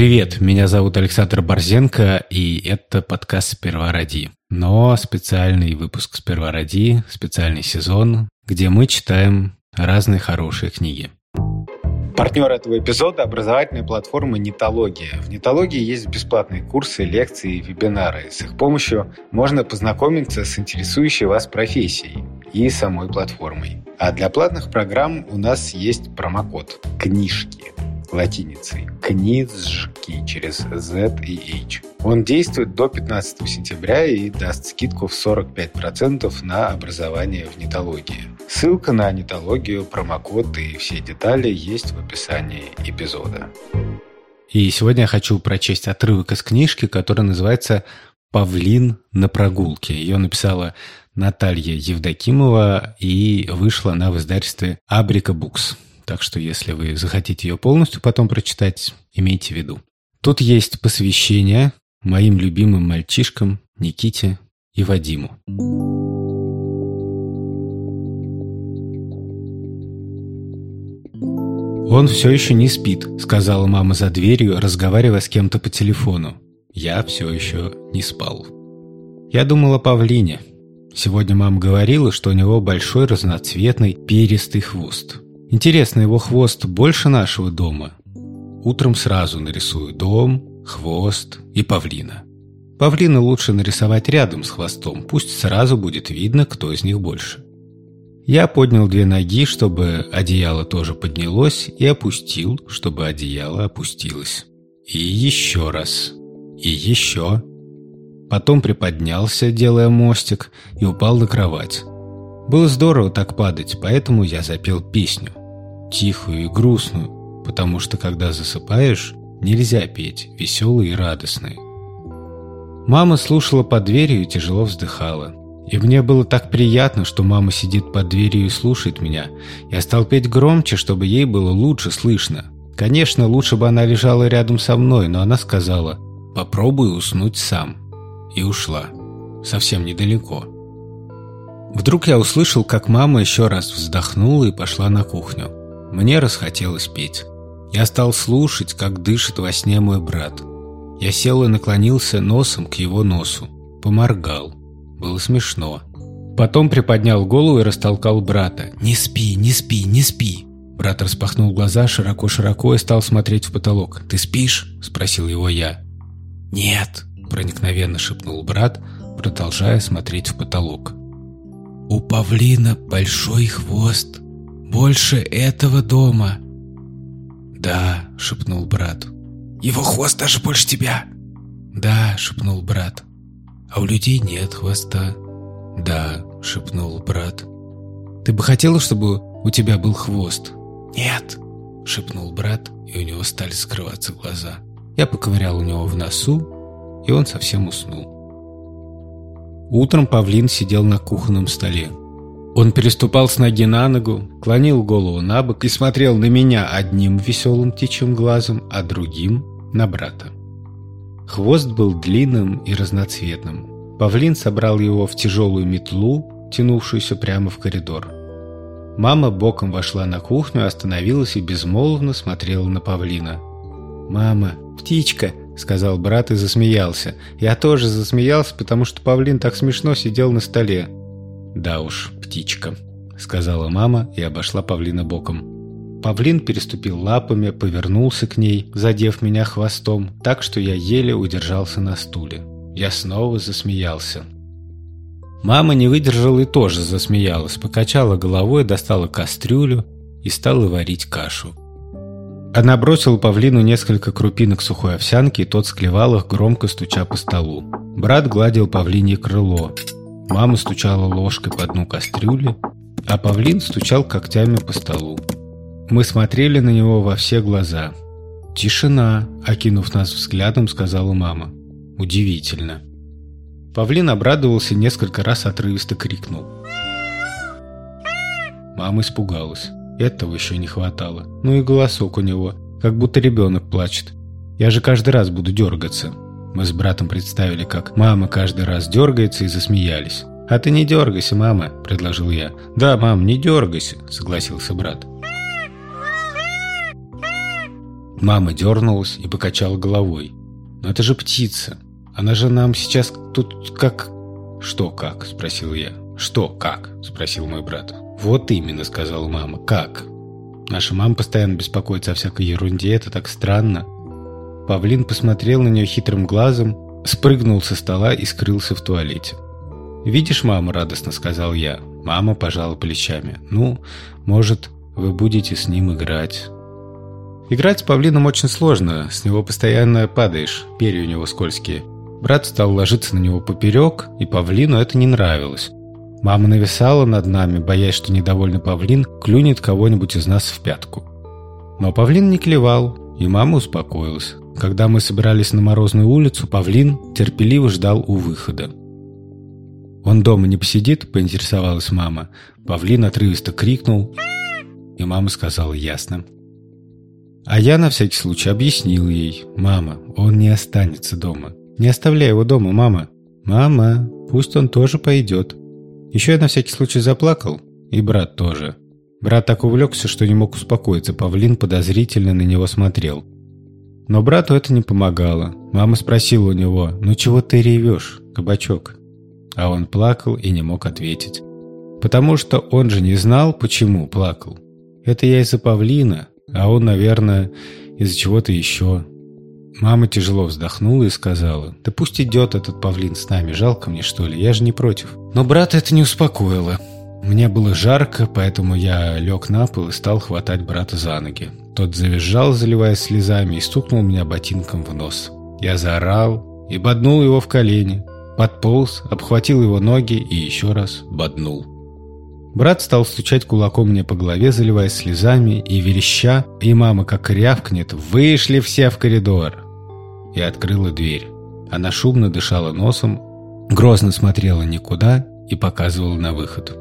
Привет, меня зовут Александр Борзенко, и это подкаст «Сперва ради». Но специальный выпуск «Сперва ради», специальный сезон, где мы читаем разные хорошие книги. Партнер этого эпизода – образовательная платформа «Нитология». В «Нитологии» есть бесплатные курсы, лекции и вебинары. С их помощью можно познакомиться с интересующей вас профессией и самой платформой. А для платных программ у нас есть промокод «Книжки» латиницей. Книжки через Z и H. Он действует до 15 сентября и даст скидку в 45% на образование в нетологии. Ссылка на нетологию, промокод и все детали есть в описании эпизода. И сегодня я хочу прочесть отрывок из книжки, которая называется «Павлин на прогулке». Ее написала Наталья Евдокимова и вышла на издательстве «Абрика Букс». Так что если вы захотите ее полностью потом прочитать, имейте в виду. Тут есть посвящение моим любимым мальчишкам Никите и Вадиму. «Он все еще не спит», — сказала мама за дверью, разговаривая с кем-то по телефону. Я все еще не спал. Я думала о павлине. Сегодня мама говорила, что у него большой разноцветный перистый хвост. Интересно, его хвост больше нашего дома? Утром сразу нарисую дом, хвост и павлина. Павлина лучше нарисовать рядом с хвостом, пусть сразу будет видно, кто из них больше. Я поднял две ноги, чтобы одеяло тоже поднялось, и опустил, чтобы одеяло опустилось. И еще раз. И еще. Потом приподнялся, делая мостик, и упал на кровать. Было здорово так падать, поэтому я запел песню тихую и грустную, потому что когда засыпаешь, нельзя петь веселые и радостные. Мама слушала под дверью и тяжело вздыхала. И мне было так приятно, что мама сидит под дверью и слушает меня. Я стал петь громче, чтобы ей было лучше слышно. Конечно, лучше бы она лежала рядом со мной, но она сказала «Попробуй уснуть сам». И ушла. Совсем недалеко. Вдруг я услышал, как мама еще раз вздохнула и пошла на кухню. Мне расхотелось петь. Я стал слушать, как дышит во сне мой брат. Я сел и наклонился носом к его носу. Поморгал. Было смешно. Потом приподнял голову и растолкал брата. «Не спи, не спи, не спи!» Брат распахнул глаза широко-широко и стал смотреть в потолок. «Ты спишь?» – спросил его я. «Нет», – проникновенно шепнул брат, продолжая смотреть в потолок. «У павлина большой хвост», больше этого дома. Да, шепнул брат. Его хвост даже больше тебя. Да, шепнул брат. А у людей нет хвоста. Да, шепнул брат. Ты бы хотела, чтобы у тебя был хвост? Нет, шепнул брат, и у него стали скрываться глаза. Я поковырял у него в носу, и он совсем уснул. Утром павлин сидел на кухонном столе. Он переступал с ноги на ногу, клонил голову на бок и смотрел на меня одним веселым птичьим глазом, а другим — на брата. Хвост был длинным и разноцветным. Павлин собрал его в тяжелую метлу, тянувшуюся прямо в коридор. Мама боком вошла на кухню, остановилась и безмолвно смотрела на павлина. «Мама, птичка!» — сказал брат и засмеялся. Я тоже засмеялся, потому что павлин так смешно сидел на столе. «Да уж, птичка», — сказала мама и обошла павлина боком. Павлин переступил лапами, повернулся к ней, задев меня хвостом, так что я еле удержался на стуле. Я снова засмеялся. Мама не выдержала и тоже засмеялась, покачала головой, достала кастрюлю и стала варить кашу. Она бросила павлину несколько крупинок сухой овсянки, и тот склевал их, громко стуча по столу. Брат гладил павлинье крыло. Мама стучала ложкой по дну кастрюли, а павлин стучал когтями по столу. Мы смотрели на него во все глаза. «Тишина!» – окинув нас взглядом, сказала мама. «Удивительно!» Павлин обрадовался несколько раз отрывисто крикнул. Мама испугалась. Этого еще не хватало. Ну и голосок у него, как будто ребенок плачет. Я же каждый раз буду дергаться. Мы с братом представили, как мама каждый раз дергается и засмеялись. «А ты не дергайся, мама», – предложил я. «Да, мам, не дергайся», – согласился брат. Мама дернулась и покачала головой. «Но это же птица. Она же нам сейчас тут как...» «Что как?» – спросил я. «Что как?» – спросил мой брат. «Вот именно», – сказала мама. «Как?» Наша мама постоянно беспокоится о всякой ерунде, это так странно. Павлин посмотрел на нее хитрым глазом, спрыгнул со стола и скрылся в туалете. «Видишь, мама?» – радостно сказал я. Мама пожала плечами. «Ну, может, вы будете с ним играть». Играть с павлином очень сложно, с него постоянно падаешь, перья у него скользкие. Брат стал ложиться на него поперек, и павлину это не нравилось. Мама нависала над нами, боясь, что недовольный павлин клюнет кого-нибудь из нас в пятку. Но павлин не клевал, и мама успокоилась. Когда мы собирались на морозную улицу, павлин терпеливо ждал у выхода. «Он дома не посидит?» – поинтересовалась мама. Павлин отрывисто крикнул, и мама сказала «ясно». А я на всякий случай объяснил ей. «Мама, он не останется дома. Не оставляй его дома, мама». «Мама, пусть он тоже пойдет». Еще я на всякий случай заплакал. И брат тоже. Брат так увлекся, что не мог успокоиться. Павлин подозрительно на него смотрел. Но брату это не помогало. Мама спросила у него, «Ну чего ты ревешь, кабачок?» А он плакал и не мог ответить. Потому что он же не знал, почему плакал. Это я из-за павлина, а он, наверное, из-за чего-то еще. Мама тяжело вздохнула и сказала, «Да пусть идет этот павлин с нами, жалко мне, что ли, я же не против». Но брата это не успокоило. Мне было жарко, поэтому я лег на пол и стал хватать брата за ноги. Тот завизжал, заливаясь слезами, и стукнул меня ботинком в нос. Я заорал и боднул его в колени. Подполз, обхватил его ноги и еще раз боднул. Брат стал стучать кулаком мне по голове, заливаясь слезами и вереща, и мама как рявкнет «Вышли все в коридор!» И открыла дверь. Она шумно дышала носом, грозно смотрела никуда и показывала на выход.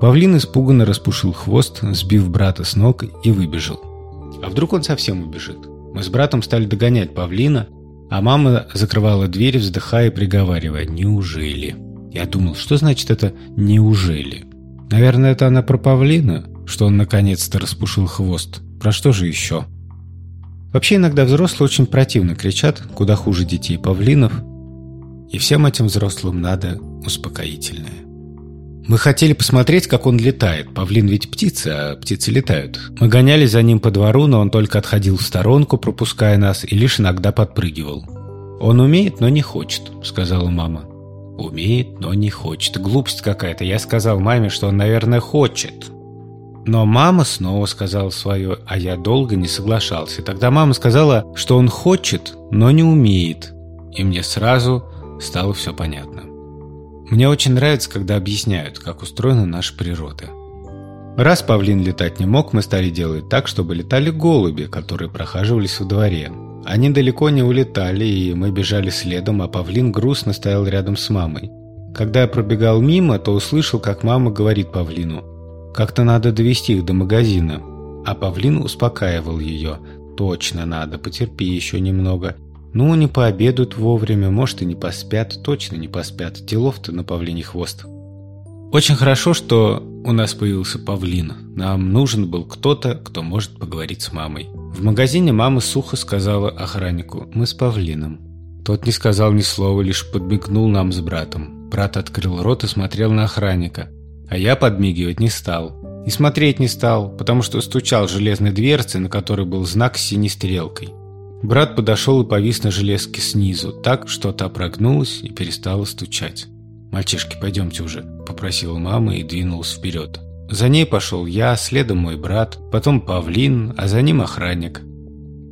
Павлин испуганно распушил хвост, сбив брата с ног и выбежал. А вдруг он совсем убежит? Мы с братом стали догонять павлина, а мама закрывала дверь, вздыхая и приговаривая «Неужели?». Я думал, что значит это «неужели?». Наверное, это она про павлина, что он наконец-то распушил хвост. Про что же еще? Вообще иногда взрослые очень противно кричат, куда хуже детей павлинов. И всем этим взрослым надо успокоительное. Мы хотели посмотреть, как он летает. Павлин ведь птица, а птицы летают. Мы гонялись за ним по двору, но он только отходил в сторонку, пропуская нас, и лишь иногда подпрыгивал. «Он умеет, но не хочет», — сказала мама. Умеет, но не хочет. Глупость какая-то. Я сказал маме, что он, наверное, хочет. Но мама снова сказала свое, а я долго не соглашался. Тогда мама сказала, что он хочет, но не умеет. И мне сразу стало все понятно. Мне очень нравится, когда объясняют, как устроена наша природа. Раз павлин летать не мог, мы стали делать так, чтобы летали голуби, которые прохаживались во дворе. Они далеко не улетали, и мы бежали следом, а павлин грустно стоял рядом с мамой. Когда я пробегал мимо, то услышал, как мама говорит павлину. «Как-то надо довести их до магазина». А павлин успокаивал ее. «Точно надо, потерпи еще немного». «Ну, не пообедают вовремя, может, и не поспят, точно не поспят. Делов-то на павлиний хвост». Очень хорошо, что у нас появился павлин. Нам нужен был кто-то, кто может поговорить с мамой. В магазине мама сухо сказала охраннику «Мы с павлином». Тот не сказал ни слова, лишь подмигнул нам с братом. Брат открыл рот и смотрел на охранника. А я подмигивать не стал. И смотреть не стал, потому что стучал железной дверцей, на которой был знак с синей стрелкой. Брат подошел и повис на железке снизу, так, что та прогнулась и перестала стучать. «Мальчишки, пойдемте уже», – попросила мама и двинулась вперед. За ней пошел я, следом мой брат, потом павлин, а за ним охранник.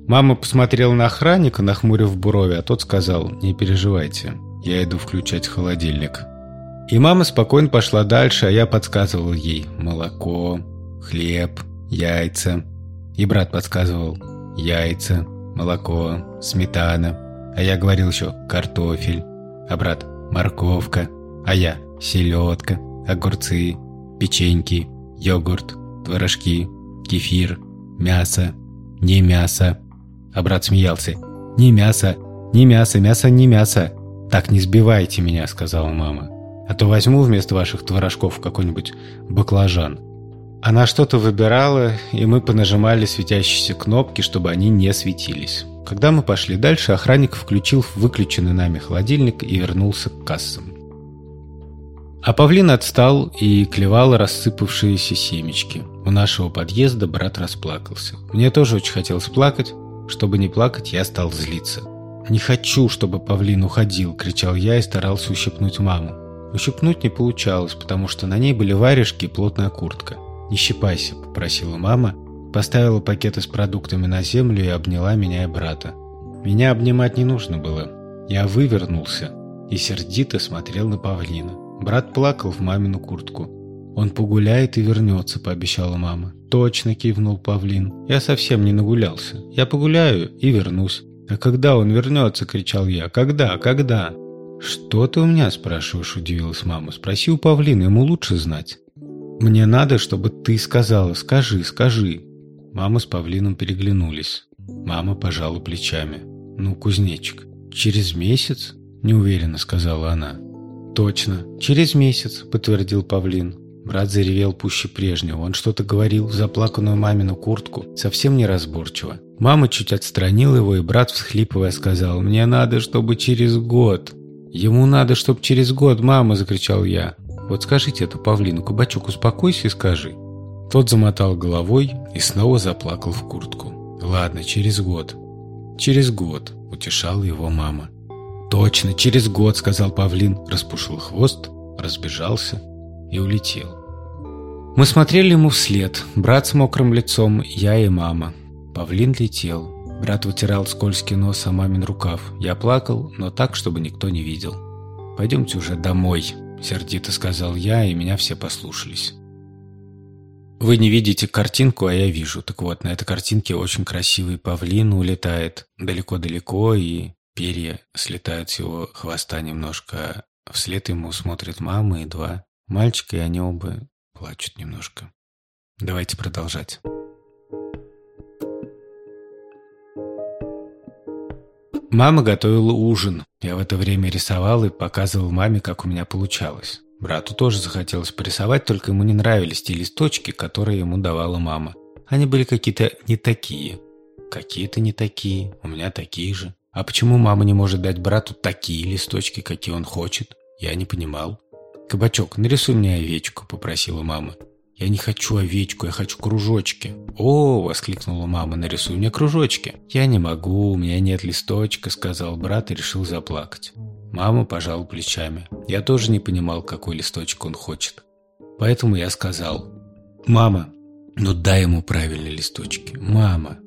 Мама посмотрела на охранника, нахмурив брови, а тот сказал, не переживайте, я иду включать холодильник. И мама спокойно пошла дальше, а я подсказывал ей молоко, хлеб, яйца. И брат подсказывал яйца, молоко, сметана. А я говорил еще картофель, а брат морковка, а я селедка, огурцы, печеньки, йогурт, творожки, кефир, мясо, не мясо. А брат смеялся. Не мясо, не мясо, мясо, не мясо. Так не сбивайте меня, сказала мама. А то возьму вместо ваших творожков какой-нибудь баклажан. Она что-то выбирала, и мы понажимали светящиеся кнопки, чтобы они не светились. Когда мы пошли дальше, охранник включил выключенный нами холодильник и вернулся к кассам. А павлин отстал и клевал рассыпавшиеся семечки. У нашего подъезда брат расплакался. Мне тоже очень хотелось плакать. Чтобы не плакать, я стал злиться. «Не хочу, чтобы павлин уходил!» – кричал я и старался ущипнуть маму. Ущипнуть не получалось, потому что на ней были варежки и плотная куртка. «Не щипайся», – попросила мама, поставила пакеты с продуктами на землю и обняла меня и брата. Меня обнимать не нужно было. Я вывернулся и сердито смотрел на павлина. Брат плакал в мамину куртку. «Он погуляет и вернется», – пообещала мама. «Точно», – кивнул павлин. «Я совсем не нагулялся. Я погуляю и вернусь». «А когда он вернется?» – кричал я. «Когда? Когда?» «Что ты у меня спрашиваешь?» – удивилась мама. «Спроси у павлина, ему лучше знать». «Мне надо, чтобы ты сказала. Скажи, скажи». Мама с павлином переглянулись. Мама пожала плечами. «Ну, кузнечик, через месяц?» – неуверенно сказала она. «Точно, через месяц», – подтвердил павлин. Брат заревел пуще прежнего. Он что-то говорил в заплаканную мамину куртку, совсем неразборчиво. Мама чуть отстранила его, и брат, всхлипывая, сказал, «Мне надо, чтобы через год». «Ему надо, чтобы через год, мама!» – закричал я. «Вот скажите это павлину, кабачок, успокойся и скажи». Тот замотал головой и снова заплакал в куртку. «Ладно, через год». «Через год», – утешала его мама. «Точно, через год», – сказал павлин, распушил хвост, разбежался и улетел. Мы смотрели ему вслед, брат с мокрым лицом, я и мама. Павлин летел. Брат вытирал скользкий нос о мамин рукав. Я плакал, но так, чтобы никто не видел. «Пойдемте уже домой», — сердито сказал я, и меня все послушались. Вы не видите картинку, а я вижу. Так вот, на этой картинке очень красивый павлин улетает далеко-далеко, и перья слетают с его хвоста немножко. Вслед ему смотрят мама и два мальчика, и они оба плачут немножко. Давайте продолжать. Мама готовила ужин. Я в это время рисовал и показывал маме, как у меня получалось. Брату тоже захотелось порисовать, только ему не нравились те листочки, которые ему давала мама. Они были какие-то не такие. Какие-то не такие, у меня такие же. А почему мама не может дать брату такие листочки, какие он хочет? Я не понимал. «Кабачок, нарисуй мне овечку», — попросила мама. «Я не хочу овечку, я хочу кружочки». «О!» – воскликнула мама, «нарисуй мне кружочки». «Я не могу, у меня нет листочка», – сказал брат и решил заплакать. Мама пожала плечами. Я тоже не понимал, какой листочек он хочет. Поэтому я сказал, «Мама, ну дай ему правильные листочки. Мама».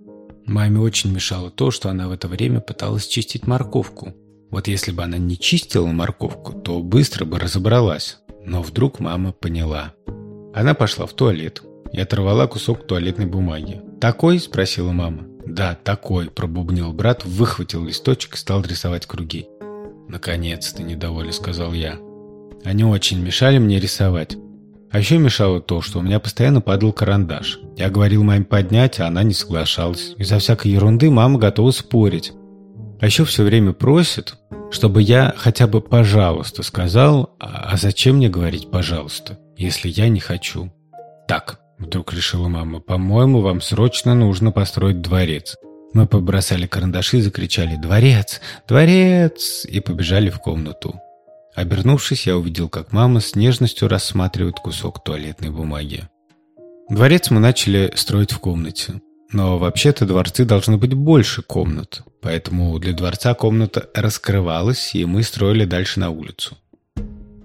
Маме очень мешало то, что она в это время пыталась чистить морковку. Вот если бы она не чистила морковку, то быстро бы разобралась. Но вдруг мама поняла. Она пошла в туалет и оторвала кусок туалетной бумаги. «Такой?» – спросила мама. «Да, такой», – пробубнил брат, выхватил листочек и стал рисовать круги. «Наконец-то», – недовольно сказал я. Они очень мешали мне рисовать. А еще мешало то, что у меня постоянно падал карандаш. Я говорил маме поднять, а она не соглашалась. Из-за всякой ерунды мама готова спорить. А еще все время просит, чтобы я хотя бы «пожалуйста» сказал, а, а зачем мне говорить «пожалуйста»? Если я не хочу. Так, вдруг решила мама, по-моему, вам срочно нужно построить дворец. Мы побросали карандаши и закричали «Дворец! Дворец!» и побежали в комнату. Обернувшись, я увидел, как мама с нежностью рассматривает кусок туалетной бумаги. Дворец мы начали строить в комнате. Но вообще-то дворцы должны быть больше комнат. Поэтому для дворца комната раскрывалась, и мы строили дальше на улицу.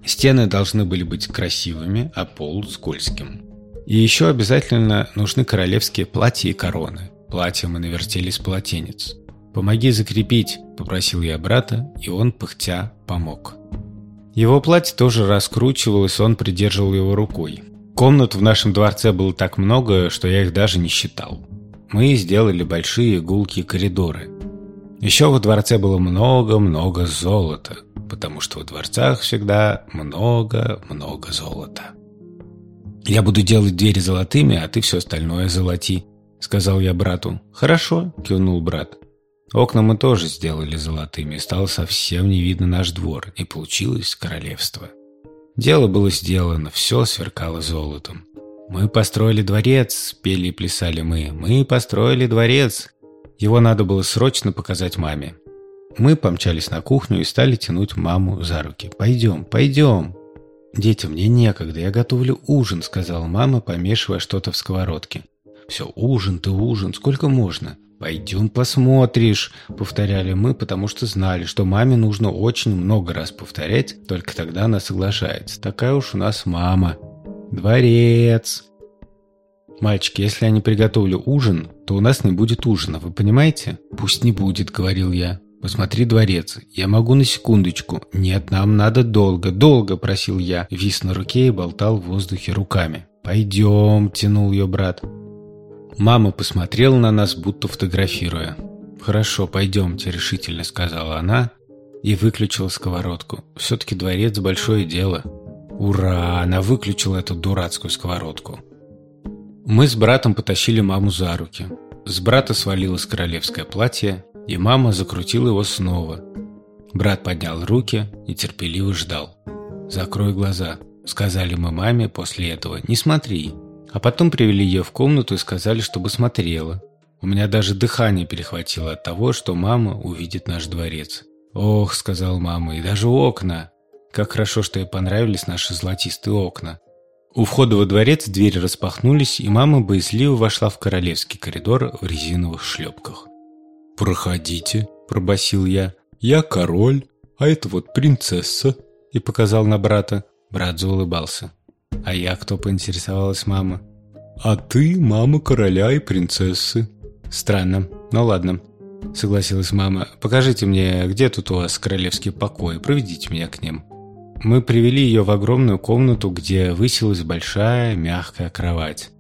Стены должны были быть красивыми, а пол скользким. И еще обязательно нужны королевские платья и короны. Платья мы навертели с полотенец. «Помоги закрепить», – попросил я брата, и он, пыхтя, помог. Его платье тоже раскручивалось, он придерживал его рукой. Комнат в нашем дворце было так много, что я их даже не считал. Мы сделали большие гулкие коридоры. Еще во дворце было много-много золота – потому что в дворцах всегда много-много золота. «Я буду делать двери золотыми, а ты все остальное золоти», — сказал я брату. «Хорошо», — кивнул брат. Окна мы тоже сделали золотыми, и стало совсем не видно наш двор, и получилось королевство. Дело было сделано, все сверкало золотом. «Мы построили дворец», — пели и плясали мы. «Мы построили дворец». Его надо было срочно показать маме. Мы помчались на кухню и стали тянуть маму за руки. «Пойдем, пойдем!» «Дети, мне некогда, я готовлю ужин», — сказала мама, помешивая что-то в сковородке. «Все, ужин ты ужин, сколько можно?» «Пойдем посмотришь», — повторяли мы, потому что знали, что маме нужно очень много раз повторять, только тогда она соглашается. Такая уж у нас мама. Дворец. «Мальчики, если я не приготовлю ужин, то у нас не будет ужина, вы понимаете?» «Пусть не будет», — говорил я. «Посмотри дворец. Я могу на секундочку». «Нет, нам надо долго, долго», — просил я. Вис на руке и болтал в воздухе руками. «Пойдем», — тянул ее брат. Мама посмотрела на нас, будто фотографируя. «Хорошо, пойдемте», — решительно сказала она и выключила сковородку. «Все-таки дворец — большое дело». «Ура!» — она выключила эту дурацкую сковородку. Мы с братом потащили маму за руки. С брата свалилось королевское платье, и мама закрутила его снова. Брат поднял руки и терпеливо ждал. «Закрой глаза», — сказали мы маме после этого. «Не смотри». А потом привели ее в комнату и сказали, чтобы смотрела. У меня даже дыхание перехватило от того, что мама увидит наш дворец. «Ох», — сказал мама, — «и даже окна». Как хорошо, что ей понравились наши золотистые окна. У входа во дворец двери распахнулись, и мама боязливо вошла в королевский коридор в резиновых шлепках. «Проходите», – пробасил я. «Я король, а это вот принцесса», – и показал на брата. Брат заулыбался. «А я кто?» – поинтересовалась мама. «А ты мама короля и принцессы». «Странно. Ну ладно», – согласилась мама. «Покажите мне, где тут у вас королевский покой, проведите меня к ним». Мы привели ее в огромную комнату, где высилась большая мягкая кровать.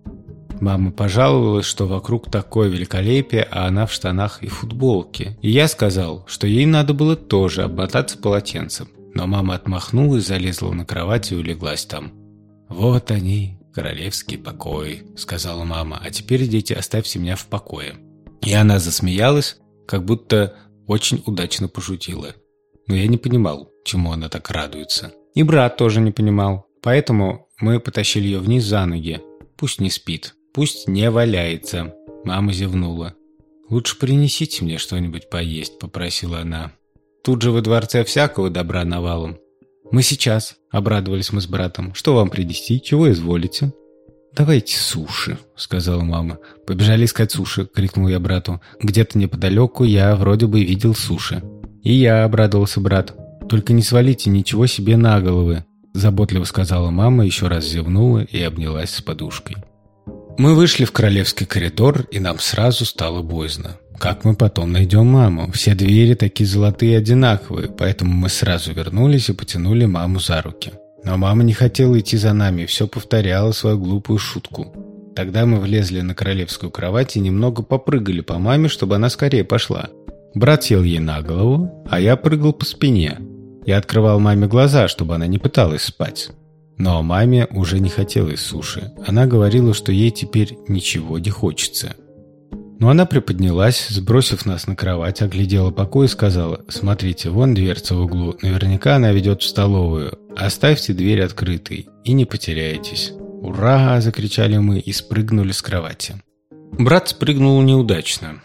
Мама пожаловалась, что вокруг такое великолепие, а она в штанах и футболке. И я сказал, что ей надо было тоже обмотаться полотенцем. Но мама отмахнулась, залезла на кровать и улеглась там. «Вот они, королевский покой», — сказала мама. «А теперь, дети, оставьте меня в покое». И она засмеялась, как будто очень удачно пошутила. Но я не понимал, чему она так радуется. И брат тоже не понимал. Поэтому мы потащили ее вниз за ноги. Пусть не спит. Пусть не валяется. Мама зевнула. «Лучше принесите мне что-нибудь поесть», — попросила она. «Тут же во дворце всякого добра навалом». «Мы сейчас», — обрадовались мы с братом. «Что вам принести? Чего изволите?» «Давайте суши», — сказала мама. «Побежали искать суши», — крикнул я брату. «Где-то неподалеку я вроде бы видел суши». «И я», — обрадовался брат. «Только не свалите ничего себе на головы», — заботливо сказала мама, еще раз зевнула и обнялась с подушкой. Мы вышли в королевский коридор, и нам сразу стало боязно. Как мы потом найдем маму? Все двери такие золотые одинаковые, поэтому мы сразу вернулись и потянули маму за руки. Но мама не хотела идти за нами все повторяла свою глупую шутку. Тогда мы влезли на королевскую кровать и немного попрыгали по маме, чтобы она скорее пошла. Брат сел ей на голову, а я прыгал по спине. Я открывал маме глаза, чтобы она не пыталась спать. Но маме уже не хотелось суши. Она говорила, что ей теперь ничего не хочется. Но она приподнялась, сбросив нас на кровать, оглядела покой и сказала, «Смотрите, вон дверца в углу, наверняка она ведет в столовую. Оставьте дверь открытой и не потеряйтесь». «Ура!» – закричали мы и спрыгнули с кровати. Брат спрыгнул неудачно.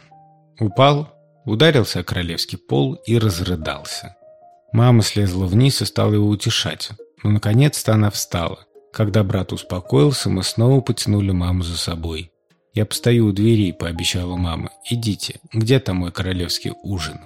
Упал, ударился о королевский пол и разрыдался. Мама слезла вниз и стала его утешать. Но наконец-то она встала. Когда брат успокоился, мы снова потянули маму за собой. «Я постою у двери», — пообещала мама. «Идите. Где там мой королевский ужин?»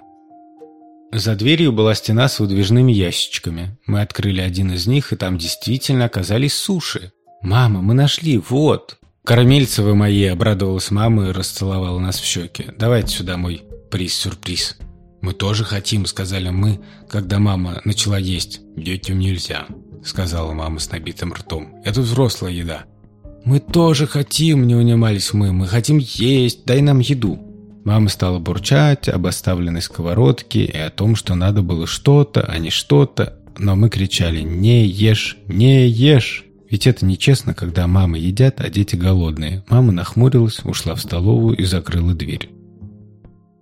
За дверью была стена с выдвижными ящичками. Мы открыли один из них, и там действительно оказались суши. «Мама, мы нашли, вот!» «Карамельцы вы мои!» — обрадовалась мама и расцеловала нас в щеки. «Давайте сюда мой приз-сюрприз». «Мы тоже хотим», — сказали мы, когда мама начала есть. «Детям нельзя», — сказала мама с набитым ртом. «Это взрослая еда». «Мы тоже хотим», — не унимались мы. «Мы хотим есть, дай нам еду». Мама стала бурчать об оставленной сковородке и о том, что надо было что-то, а не что-то. Но мы кричали «Не ешь! Не ешь!» Ведь это нечестно, когда мамы едят, а дети голодные. Мама нахмурилась, ушла в столовую и закрыла дверь.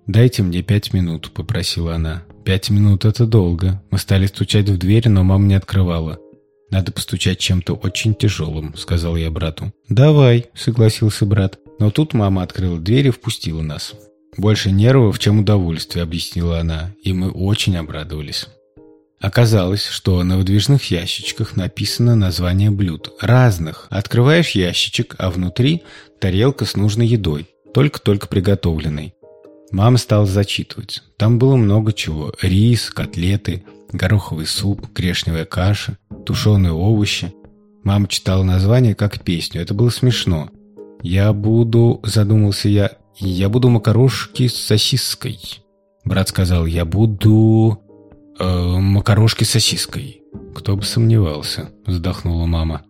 «Дайте мне пять минут», — попросила она. «Пять минут — это долго». Мы стали стучать в дверь, но мама не открывала. «Надо постучать чем-то очень тяжелым», — сказал я брату. «Давай», — согласился брат. Но тут мама открыла дверь и впустила нас. «Больше нервов, чем удовольствие», — объяснила она, и мы очень обрадовались. Оказалось, что на выдвижных ящичках написано название блюд. Разных. Открываешь ящичек, а внутри тарелка с нужной едой, только-только приготовленной. Мама стала зачитывать. Там было много чего. Рис, котлеты, гороховый суп, грешневая каша, тушеные овощи. Мама читала название как песню. Это было смешно. «Я буду...» – задумался я. «Я буду макарошки с сосиской». Брат сказал, «Я буду...» э, «Макарошки с сосиской». «Кто бы сомневался», – вздохнула мама.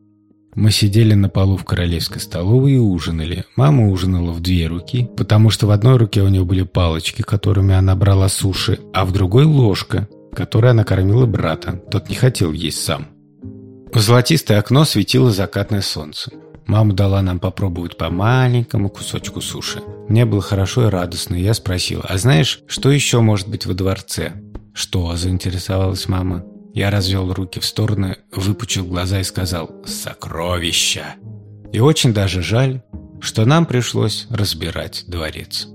Мы сидели на полу в королевской столовой и ужинали. Мама ужинала в две руки, потому что в одной руке у нее были палочки, которыми она брала суши, а в другой ложка, которой она кормила брата. Тот не хотел есть сам. В золотистое окно светило закатное солнце. Мама дала нам попробовать по маленькому кусочку суши. Мне было хорошо и радостно, и я спросила, а знаешь, что еще может быть во дворце? «Что?» – заинтересовалась мама. Я развел руки в стороны, выпучил глаза и сказал «Сокровища!». И очень даже жаль, что нам пришлось разбирать дворец.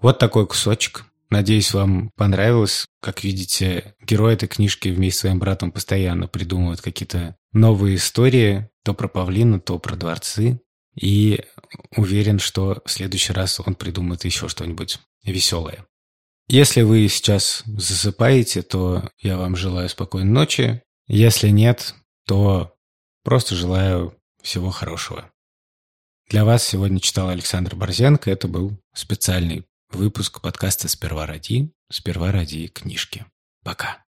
Вот такой кусочек. Надеюсь, вам понравилось. Как видите, герой этой книжки вместе с своим братом постоянно придумывают какие-то новые истории, то про павлина, то про дворцы. И уверен, что в следующий раз он придумает еще что-нибудь веселое. Если вы сейчас засыпаете, то я вам желаю спокойной ночи. Если нет, то просто желаю всего хорошего. Для вас сегодня читал Александр Борзенко. Это был специальный выпуск подкаста «Сперва ради», «Сперва ради книжки». Пока.